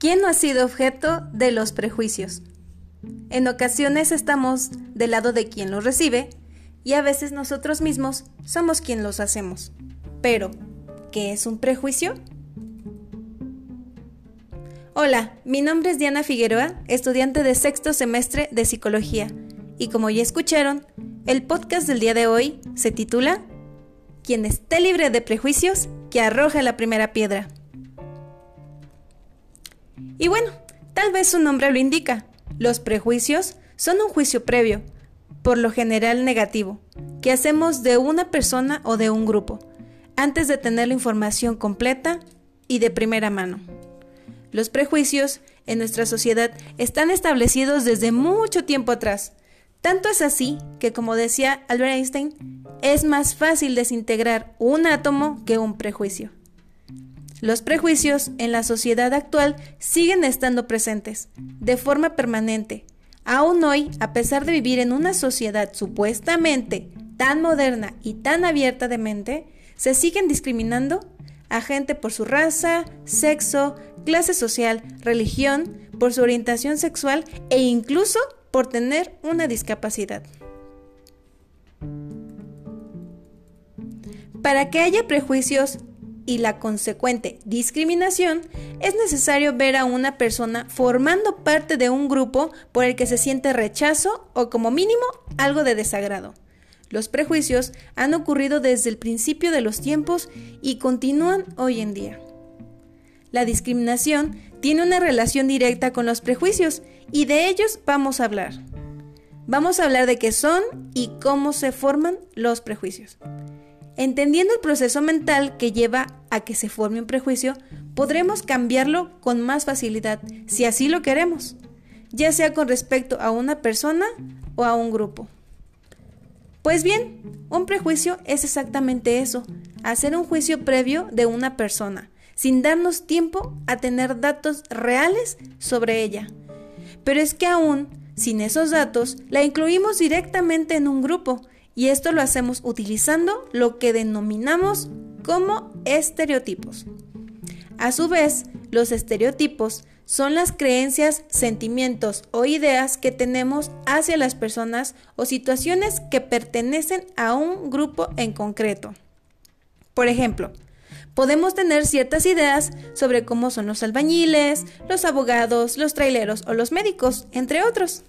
¿Quién no ha sido objeto de los prejuicios? En ocasiones estamos del lado de quien los recibe y a veces nosotros mismos somos quien los hacemos. Pero, ¿qué es un prejuicio? Hola, mi nombre es Diana Figueroa, estudiante de sexto semestre de psicología, y como ya escucharon, el podcast del día de hoy se titula Quien esté libre de prejuicios, que arroje la primera piedra. Y bueno, tal vez su nombre lo indica. Los prejuicios son un juicio previo, por lo general negativo, que hacemos de una persona o de un grupo, antes de tener la información completa y de primera mano. Los prejuicios en nuestra sociedad están establecidos desde mucho tiempo atrás. Tanto es así que, como decía Albert Einstein, es más fácil desintegrar un átomo que un prejuicio. Los prejuicios en la sociedad actual siguen estando presentes, de forma permanente. Aún hoy, a pesar de vivir en una sociedad supuestamente tan moderna y tan abierta de mente, se siguen discriminando a gente por su raza, sexo, clase social, religión, por su orientación sexual e incluso por tener una discapacidad. Para que haya prejuicios y la consecuente discriminación, es necesario ver a una persona formando parte de un grupo por el que se siente rechazo o como mínimo algo de desagrado. Los prejuicios han ocurrido desde el principio de los tiempos y continúan hoy en día. La discriminación tiene una relación directa con los prejuicios y de ellos vamos a hablar. Vamos a hablar de qué son y cómo se forman los prejuicios. Entendiendo el proceso mental que lleva a que se forme un prejuicio, podremos cambiarlo con más facilidad, si así lo queremos, ya sea con respecto a una persona o a un grupo. Pues bien, un prejuicio es exactamente eso, hacer un juicio previo de una persona, sin darnos tiempo a tener datos reales sobre ella. Pero es que aún, sin esos datos, la incluimos directamente en un grupo y esto lo hacemos utilizando lo que denominamos como estereotipos. A su vez, los estereotipos son las creencias, sentimientos o ideas que tenemos hacia las personas o situaciones que pertenecen a un grupo en concreto. Por ejemplo, podemos tener ciertas ideas sobre cómo son los albañiles, los abogados, los traileros o los médicos, entre otros.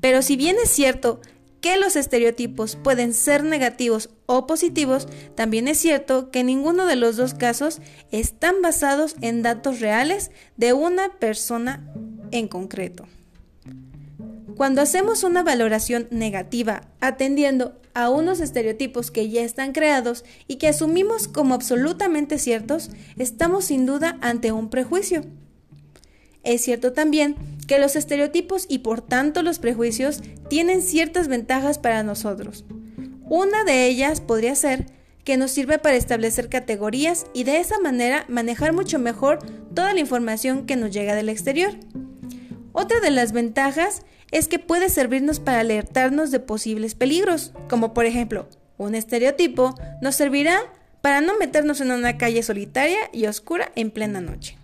Pero si bien es cierto que los estereotipos pueden ser negativos o positivos, también es cierto que ninguno de los dos casos están basados en datos reales de una persona en concreto. Cuando hacemos una valoración negativa atendiendo a unos estereotipos que ya están creados y que asumimos como absolutamente ciertos, estamos sin duda ante un prejuicio. Es cierto también que los estereotipos y por tanto los prejuicios tienen ciertas ventajas para nosotros. Una de ellas podría ser que nos sirve para establecer categorías y de esa manera manejar mucho mejor toda la información que nos llega del exterior. Otra de las ventajas es que puede servirnos para alertarnos de posibles peligros, como por ejemplo, un estereotipo nos servirá para no meternos en una calle solitaria y oscura en plena noche.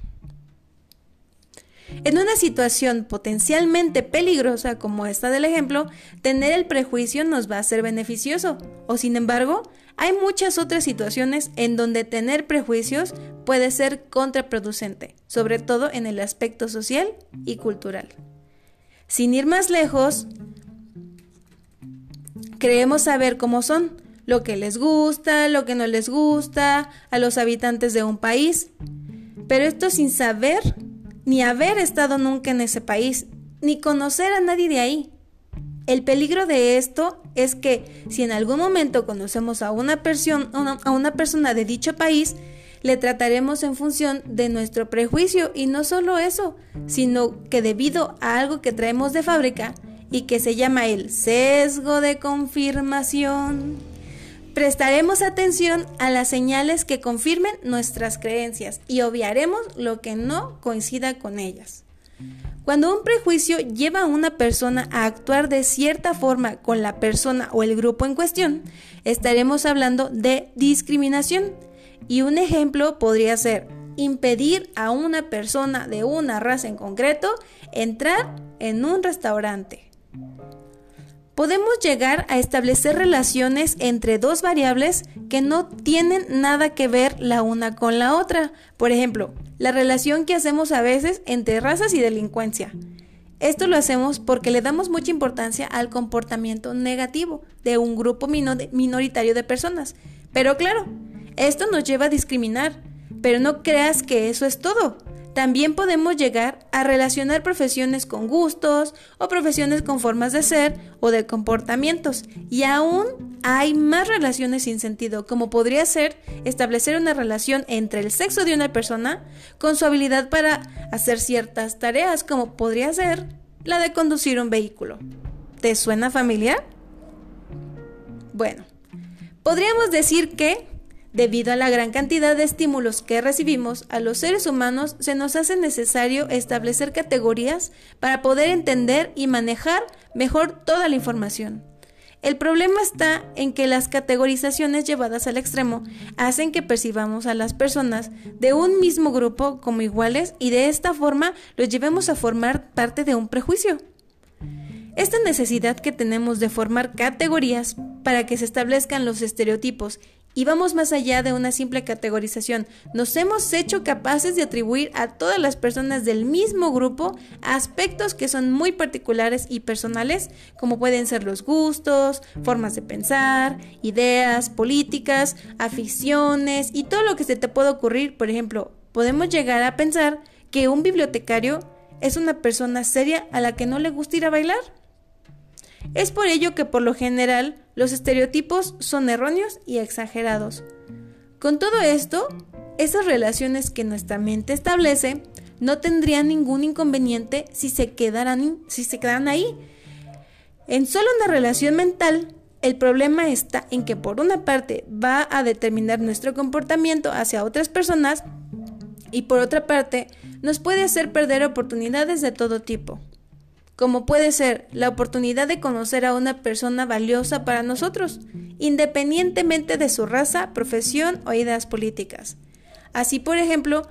En una situación potencialmente peligrosa como esta del ejemplo, tener el prejuicio nos va a ser beneficioso. O sin embargo, hay muchas otras situaciones en donde tener prejuicios puede ser contraproducente, sobre todo en el aspecto social y cultural. Sin ir más lejos, creemos saber cómo son, lo que les gusta, lo que no les gusta a los habitantes de un país, pero esto sin saber ni haber estado nunca en ese país, ni conocer a nadie de ahí. El peligro de esto es que si en algún momento conocemos a una, persona, a una persona de dicho país, le trataremos en función de nuestro prejuicio y no solo eso, sino que debido a algo que traemos de fábrica y que se llama el sesgo de confirmación, prestaremos atención a las señales que confirmen nuestras creencias y obviaremos lo que no coincida con ellas. Cuando un prejuicio lleva a una persona a actuar de cierta forma con la persona o el grupo en cuestión, estaremos hablando de discriminación y un ejemplo podría ser impedir a una persona de una raza en concreto entrar en un restaurante. Podemos llegar a establecer relaciones entre dos variables que no tienen nada que ver la una con la otra. Por ejemplo, la relación que hacemos a veces entre razas y delincuencia. Esto lo hacemos porque le damos mucha importancia al comportamiento negativo de un grupo minoritario de personas. Pero claro, esto nos lleva a discriminar. Pero no creas que eso es todo. También podemos llegar a relacionar profesiones con gustos o profesiones con formas de ser o de comportamientos. Y aún hay más relaciones sin sentido, como podría ser establecer una relación entre el sexo de una persona con su habilidad para hacer ciertas tareas, como podría ser la de conducir un vehículo. ¿Te suena familiar? Bueno, podríamos decir que Debido a la gran cantidad de estímulos que recibimos, a los seres humanos se nos hace necesario establecer categorías para poder entender y manejar mejor toda la información. El problema está en que las categorizaciones llevadas al extremo hacen que percibamos a las personas de un mismo grupo como iguales y de esta forma los llevemos a formar parte de un prejuicio. Esta necesidad que tenemos de formar categorías para que se establezcan los estereotipos y vamos más allá de una simple categorización. Nos hemos hecho capaces de atribuir a todas las personas del mismo grupo aspectos que son muy particulares y personales, como pueden ser los gustos, formas de pensar, ideas, políticas, aficiones y todo lo que se te pueda ocurrir. Por ejemplo, podemos llegar a pensar que un bibliotecario es una persona seria a la que no le gusta ir a bailar. Es por ello que por lo general los estereotipos son erróneos y exagerados. Con todo esto, esas relaciones que nuestra mente establece no tendrían ningún inconveniente si se quedaran, si se quedaran ahí. En solo una relación mental, el problema está en que por una parte va a determinar nuestro comportamiento hacia otras personas y por otra parte nos puede hacer perder oportunidades de todo tipo como puede ser la oportunidad de conocer a una persona valiosa para nosotros, independientemente de su raza, profesión o ideas políticas. Así, por ejemplo,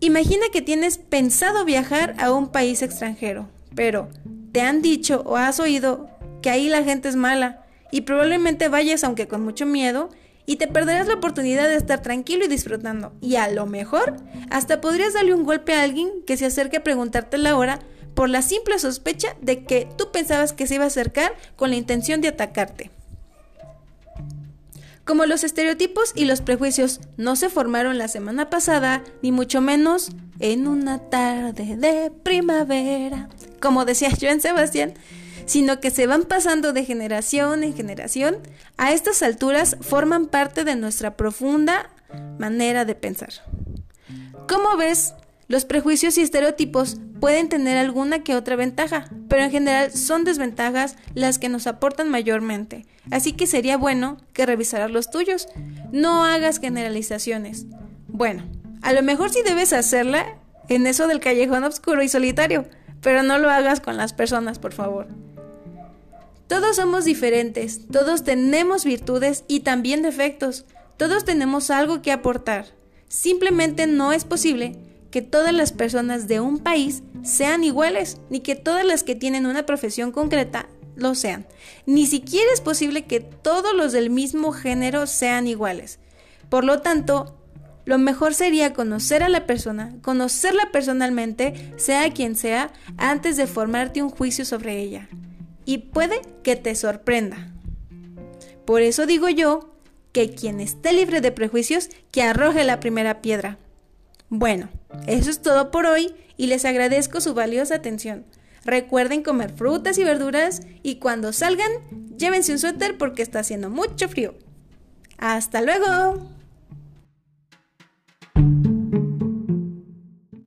imagina que tienes pensado viajar a un país extranjero, pero te han dicho o has oído que ahí la gente es mala y probablemente vayas aunque con mucho miedo y te perderás la oportunidad de estar tranquilo y disfrutando. Y a lo mejor hasta podrías darle un golpe a alguien que se acerque a preguntarte la hora por la simple sospecha de que tú pensabas que se iba a acercar con la intención de atacarte. Como los estereotipos y los prejuicios no se formaron la semana pasada, ni mucho menos en una tarde de primavera, como decía Joan Sebastián, sino que se van pasando de generación en generación, a estas alturas forman parte de nuestra profunda manera de pensar. ¿Cómo ves? Los prejuicios y estereotipos pueden tener alguna que otra ventaja, pero en general son desventajas las que nos aportan mayormente. Así que sería bueno que revisaras los tuyos. No hagas generalizaciones. Bueno, a lo mejor sí debes hacerla en eso del callejón oscuro y solitario, pero no lo hagas con las personas, por favor. Todos somos diferentes, todos tenemos virtudes y también defectos, todos tenemos algo que aportar. Simplemente no es posible que todas las personas de un país sean iguales, ni que todas las que tienen una profesión concreta lo sean. Ni siquiera es posible que todos los del mismo género sean iguales. Por lo tanto, lo mejor sería conocer a la persona, conocerla personalmente, sea quien sea, antes de formarte un juicio sobre ella. Y puede que te sorprenda. Por eso digo yo que quien esté libre de prejuicios, que arroje la primera piedra. Bueno, eso es todo por hoy y les agradezco su valiosa atención. Recuerden comer frutas y verduras y cuando salgan, llévense un suéter porque está haciendo mucho frío. ¡Hasta luego!